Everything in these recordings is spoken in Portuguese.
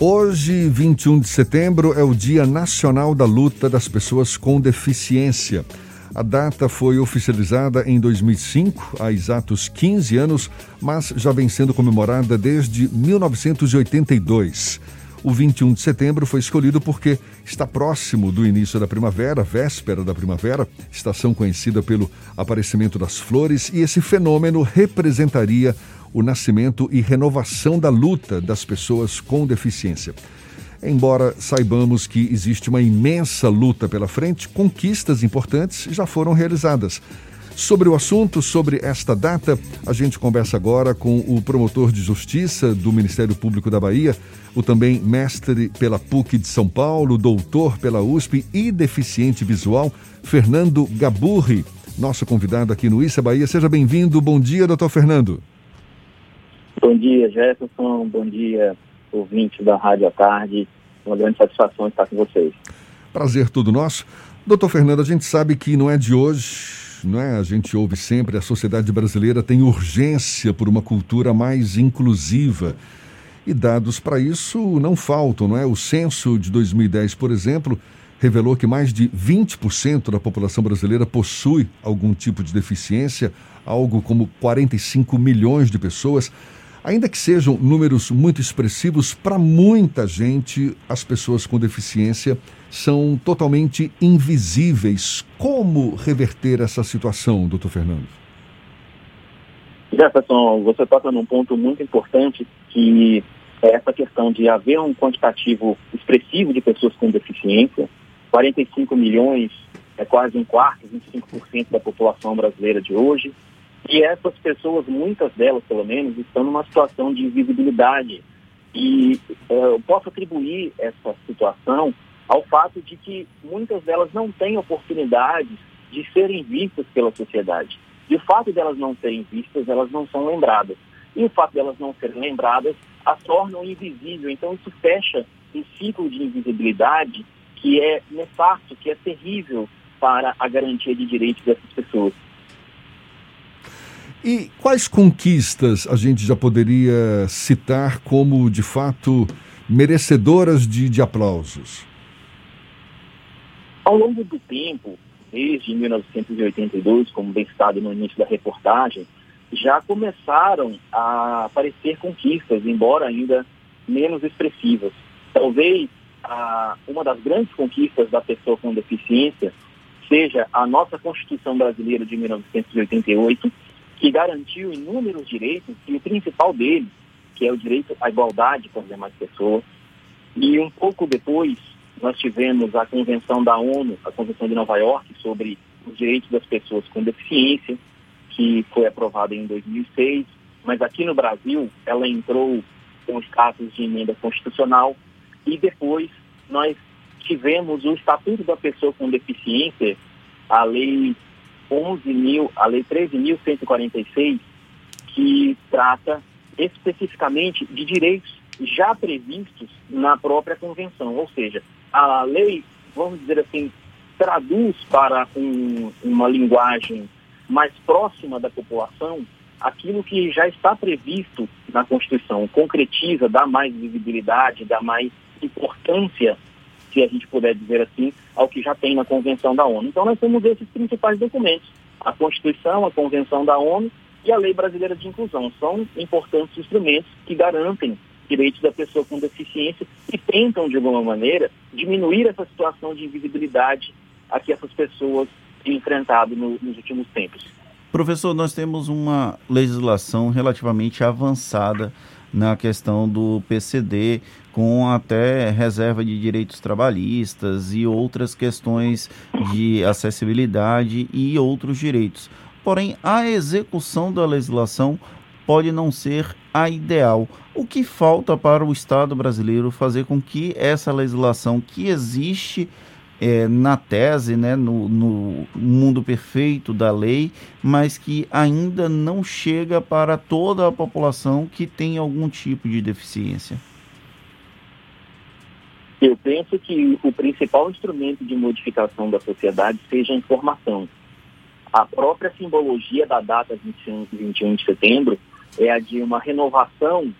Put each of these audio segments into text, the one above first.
Hoje, 21 de setembro, é o Dia Nacional da Luta das Pessoas com Deficiência. A data foi oficializada em 2005, há exatos 15 anos, mas já vem sendo comemorada desde 1982. O 21 de setembro foi escolhido porque está próximo do início da primavera, véspera da primavera, estação conhecida pelo aparecimento das flores, e esse fenômeno representaria o nascimento e renovação da luta das pessoas com deficiência. Embora saibamos que existe uma imensa luta pela frente, conquistas importantes já foram realizadas. Sobre o assunto, sobre esta data, a gente conversa agora com o promotor de justiça do Ministério Público da Bahia, o também mestre pela PUC de São Paulo, doutor pela USP e deficiente visual, Fernando Gaburri, nosso convidado aqui no Issa Bahia. Seja bem-vindo. Bom dia, doutor Fernando. Bom dia, Jefferson. Bom dia, ouvinte da Rádio à Tarde. Uma grande satisfação estar com vocês. Prazer todo nosso. Doutor Fernando, a gente sabe que não é de hoje, não é? A gente ouve sempre, a sociedade brasileira tem urgência por uma cultura mais inclusiva. E dados para isso não faltam, não é? O censo de 2010, por exemplo, revelou que mais de 20% da população brasileira possui algum tipo de deficiência, algo como 45 milhões de pessoas. Ainda que sejam números muito expressivos, para muita gente, as pessoas com deficiência são totalmente invisíveis. Como reverter essa situação, doutor Fernando? Jefferson, você toca num ponto muito importante que é essa questão de haver um quantitativo expressivo de pessoas com deficiência. 45 milhões é quase um quarto, 25% da população brasileira de hoje. E essas pessoas, muitas delas pelo menos, estão numa situação de invisibilidade. E uh, eu posso atribuir essa situação ao fato de que muitas delas não têm oportunidades de serem vistas pela sociedade. E o fato delas não serem vistas, elas não são lembradas. E o fato delas não serem lembradas as tornam invisível. Então isso fecha um ciclo de invisibilidade que é nefasto, que é terrível para a garantia de direitos dessas pessoas. E quais conquistas a gente já poderia citar como, de fato, merecedoras de, de aplausos? Ao longo do tempo, desde 1982, como bem citado no início da reportagem, já começaram a aparecer conquistas, embora ainda menos expressivas. Talvez a, uma das grandes conquistas da pessoa com deficiência seja a nossa Constituição Brasileira de 1988, que garantiu inúmeros direitos, e o principal deles, que é o direito à igualdade com as demais pessoas. E um pouco depois, nós tivemos a Convenção da ONU, a Convenção de Nova York, sobre os direitos das pessoas com deficiência, que foi aprovada em 2006, mas aqui no Brasil ela entrou com status de emenda constitucional e depois nós tivemos o Estatuto da Pessoa com Deficiência, a Lei 11 mil, a Lei 13.146, que trata especificamente de direitos já previstos na própria convenção. Ou seja, a lei, vamos dizer assim, traduz para um, uma linguagem mais próxima da população aquilo que já está previsto na Constituição, concretiza, dá mais visibilidade, dá mais importância se a gente puder dizer assim, ao que já tem na Convenção da ONU. Então nós temos esses principais documentos, a Constituição, a Convenção da ONU e a Lei Brasileira de Inclusão. São importantes instrumentos que garantem direitos da pessoa com deficiência e tentam, de alguma maneira, diminuir essa situação de invisibilidade a que essas pessoas têm enfrentado no, nos últimos tempos. Professor, nós temos uma legislação relativamente avançada na questão do PCD, com até reserva de direitos trabalhistas e outras questões de acessibilidade e outros direitos. Porém, a execução da legislação pode não ser a ideal. O que falta para o Estado brasileiro fazer com que essa legislação que existe é, na tese, né, no, no, mundo perfeito da lei, mas que ainda não chega para toda a população que tem algum tipo de deficiência? Eu penso que o principal instrumento de modificação da sociedade seja a informação. A própria simbologia da data 21, 21 de setembro é a de uma renovação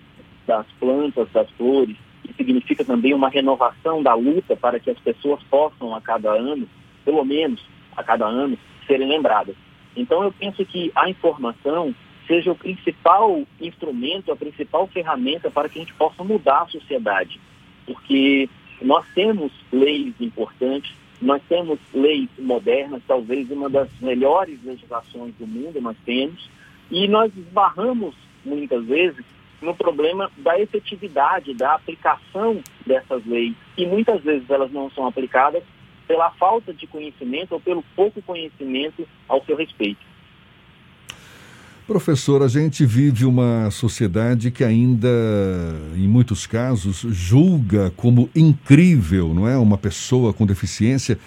das plantas, das flores, que significa também uma renovação da luta para que as pessoas possam, a cada ano, pelo menos a cada ano, serem lembradas. Então, eu penso que a informação seja o principal instrumento, a principal ferramenta para que a gente possa mudar a sociedade. Porque nós temos leis importantes, nós temos leis modernas, talvez uma das melhores legislações do mundo nós temos, e nós esbarramos muitas vezes no problema da efetividade, da aplicação dessas leis. E muitas vezes elas não são aplicadas pela falta de conhecimento ou pelo pouco conhecimento ao seu respeito. Professor, a gente vive uma sociedade que ainda, em muitos casos, julga como incrível, não é? Uma pessoa com deficiência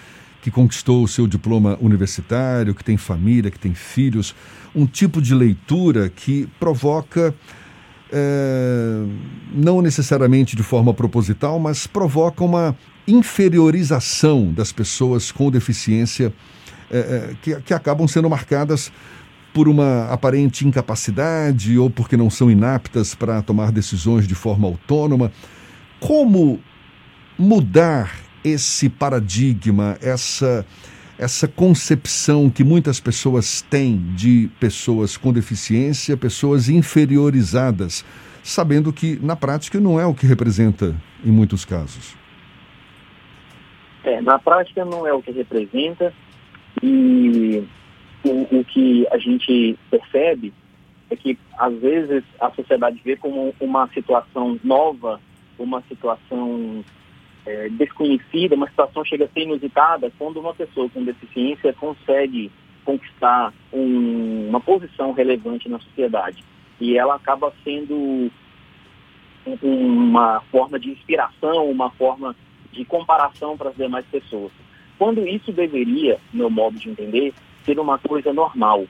que conquistou o seu diploma universitário, que tem família, que tem filhos, um tipo de leitura que provoca, é, não necessariamente de forma proposital, mas provoca uma inferiorização das pessoas com deficiência é, que, que acabam sendo marcadas por uma aparente incapacidade ou porque não são inaptas para tomar decisões de forma autônoma. Como mudar esse paradigma, essa essa concepção que muitas pessoas têm de pessoas com deficiência, pessoas inferiorizadas, sabendo que na prática não é o que representa em muitos casos. É, na prática não é o que representa e o, o que a gente percebe é que, às vezes, a sociedade vê como uma situação nova, uma situação é, desconhecida, uma situação chega a ser inusitada quando uma pessoa com deficiência consegue conquistar um, uma posição relevante na sociedade. E ela acaba sendo uma forma de inspiração, uma forma de comparação para as demais pessoas. Quando isso deveria, no meu modo de entender, ser uma coisa normal.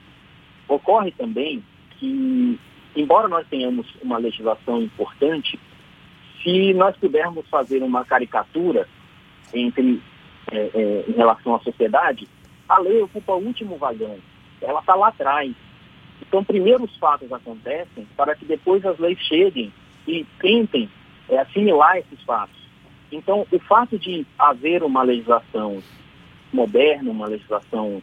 Ocorre também que, embora nós tenhamos uma legislação importante, se nós pudermos fazer uma caricatura entre é, é, em relação à sociedade, a lei ocupa o último vagão. Ela está lá atrás. Então, primeiro os fatos acontecem para que depois as leis cheguem e tentem é, assimilar esses fatos. Então, o fato de haver uma legislação moderna, uma legislação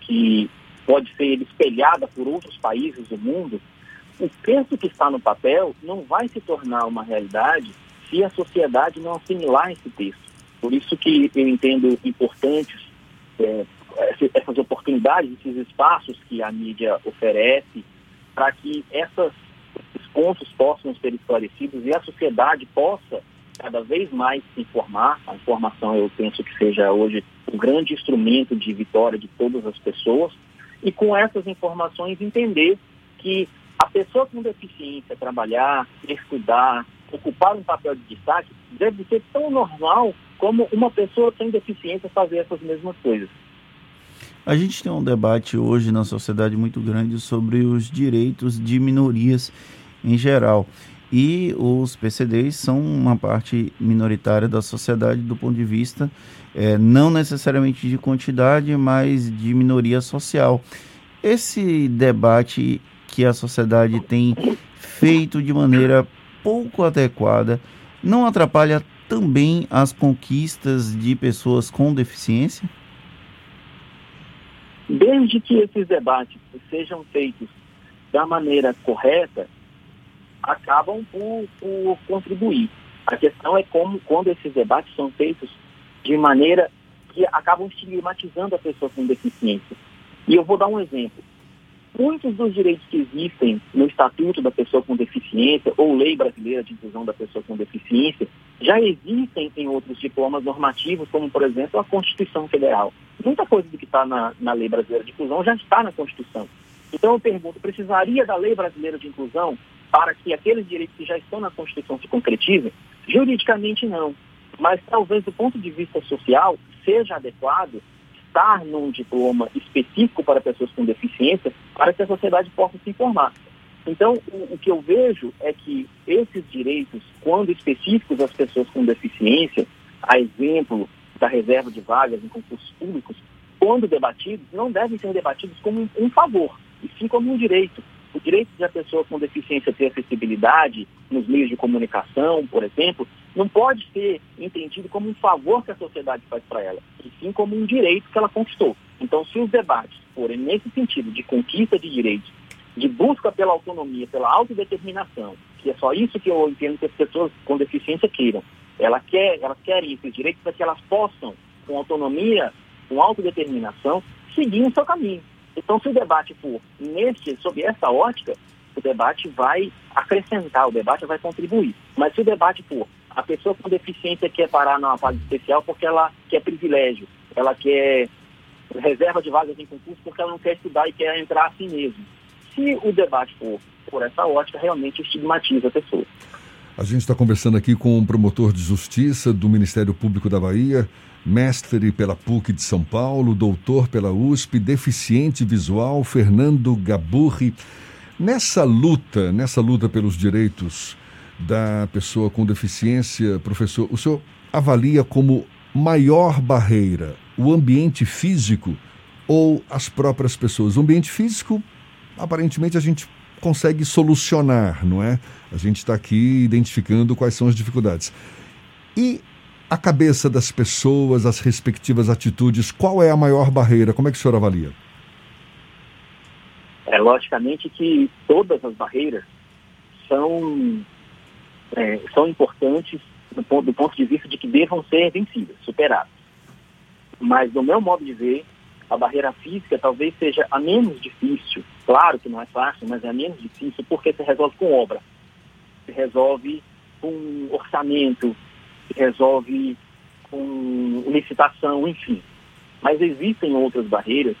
que pode ser espelhada por outros países do mundo, o texto que está no papel não vai se tornar uma realidade se a sociedade não assimilar esse texto. Por isso que eu entendo importantes é, essas oportunidades, esses espaços que a mídia oferece, para que essas, esses pontos possam ser esclarecidos e a sociedade possa cada vez mais se informar. A informação, eu penso que seja hoje o grande instrumento de vitória de todas as pessoas. E com essas informações, entender que a pessoa com deficiência trabalhar, estudar, ocupar um papel de destaque, deve ser tão normal como uma pessoa sem deficiência fazer essas mesmas coisas. A gente tem um debate hoje na sociedade muito grande sobre os direitos de minorias em geral. E os PCDs são uma parte minoritária da sociedade do ponto de vista é, não necessariamente de quantidade, mas de minoria social. Esse debate que a sociedade tem feito de maneira pouco adequada não atrapalha também as conquistas de pessoas com deficiência? Desde que esses debates sejam feitos da maneira correta, acabam por, por contribuir. A questão é como, quando esses debates são feitos de maneira que acabam estigmatizando a pessoa com deficiência. E eu vou dar um exemplo. Muitos dos direitos que existem no Estatuto da Pessoa com Deficiência ou Lei Brasileira de Inclusão da Pessoa com Deficiência já existem em outros diplomas normativos, como, por exemplo, a Constituição Federal. Muita coisa do que está na, na Lei Brasileira de Inclusão já está na Constituição. Então eu pergunto, precisaria da Lei Brasileira de Inclusão para que aqueles direitos que já estão na Constituição se concretizem? Juridicamente não. Mas talvez do ponto de vista social seja adequado estar num diploma específico para pessoas com deficiência para que a sociedade possa se informar. Então, o, o, que eu vejo é que esses direitos, quando específicos às pessoas com deficiência, a exemplo da reserva de vagas em concursos públicos, quando debatidos, não devem ser debatidos como um, um favor, e sim como um direito. O direito de a pessoa com deficiência ter acessibilidade, nos meios de comunicação, por exemplo, não pode ser entendido como um favor que a sociedade faz para ela, e sim como um direito que ela conquistou. Então, se os debates forem nesse sentido de conquista de direitos, de busca pela autonomia, pela autodeterminação, que é só isso que eu entendo que as pessoas com deficiência queiram. Ela quer, elas querem esses direitos para que elas possam, com autonomia, com autodeterminação, seguir o seu caminho. Então, se o debate for nesse, sob essa ótica, o debate vai acrescentar, o debate vai contribuir. Mas se o debate for a pessoa com deficiência quer parar numa fase especial porque ela quer privilégio, ela quer reserva de vagas em concurso porque ela não quer estudar e quer entrar assim mesmo. Se o debate for por essa ótica, realmente estigmatiza a pessoa. A gente está conversando aqui com um promotor de justiça do Ministério Público da Bahia, mestre pela PUC de São Paulo, doutor pela USP, deficiente visual, Fernando Gaburri. Nessa luta, nessa luta pelos direitos da pessoa com deficiência, professor, o senhor avalia como maior barreira o ambiente físico ou as próprias pessoas? O ambiente físico, aparentemente, a gente consegue solucionar, não é? A gente está aqui identificando quais são as dificuldades. E a cabeça das pessoas, as respectivas atitudes, qual é a maior barreira? Como é que o senhor avalia? É, logicamente que todas as barreiras são, é, são importantes do ponto, do ponto de vista de que devam ser vencidas, superadas. Mas, do meu modo de ver, a barreira física talvez seja a menos difícil. Claro que não é fácil, mas é a menos difícil porque se resolve com obra, se resolve com orçamento, se resolve com licitação, enfim. Mas existem outras barreiras,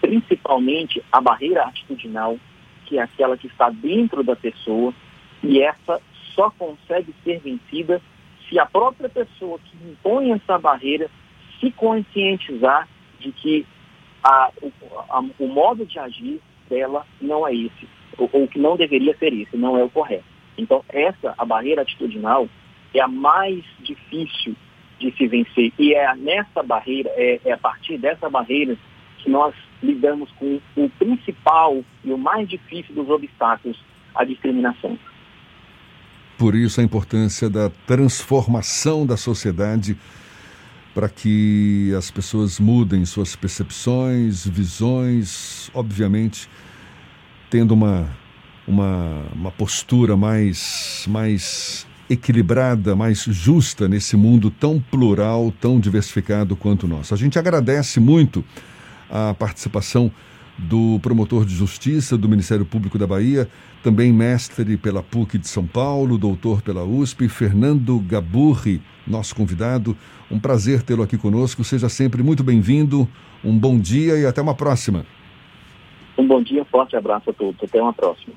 principalmente a barreira atitudinal, que é aquela que está dentro da pessoa, e essa só consegue ser vencida se a própria pessoa que impõe essa barreira se conscientizar de que a, o, a, o modo de agir dela não é esse, ou, que não deveria ser esse, não é o correto. Então, essa, a barreira atitudinal, é a mais difícil de se vencer. E é nessa barreira, é, é a partir dessa barreira que nós lidamos com o principal e o mais difícil dos obstáculos, a discriminação. Por isso a importância da transformação da sociedade para que as pessoas mudem suas percepções, visões, obviamente, tendo uma, uma, uma postura mais, mais equilibrada, mais justa nesse mundo tão plural, tão diversificado quanto o nosso. A gente agradece muito a participação do promotor de justiça do Ministério Público da Bahia, também mestre pela PUC de São Paulo, doutor pela USP, Fernando Gaburri, nosso convidado. Um prazer tê-lo aqui conosco. Seja sempre muito bem-vindo. Um bom dia e até uma próxima. Um bom dia, forte abraço a todos. Até uma próxima.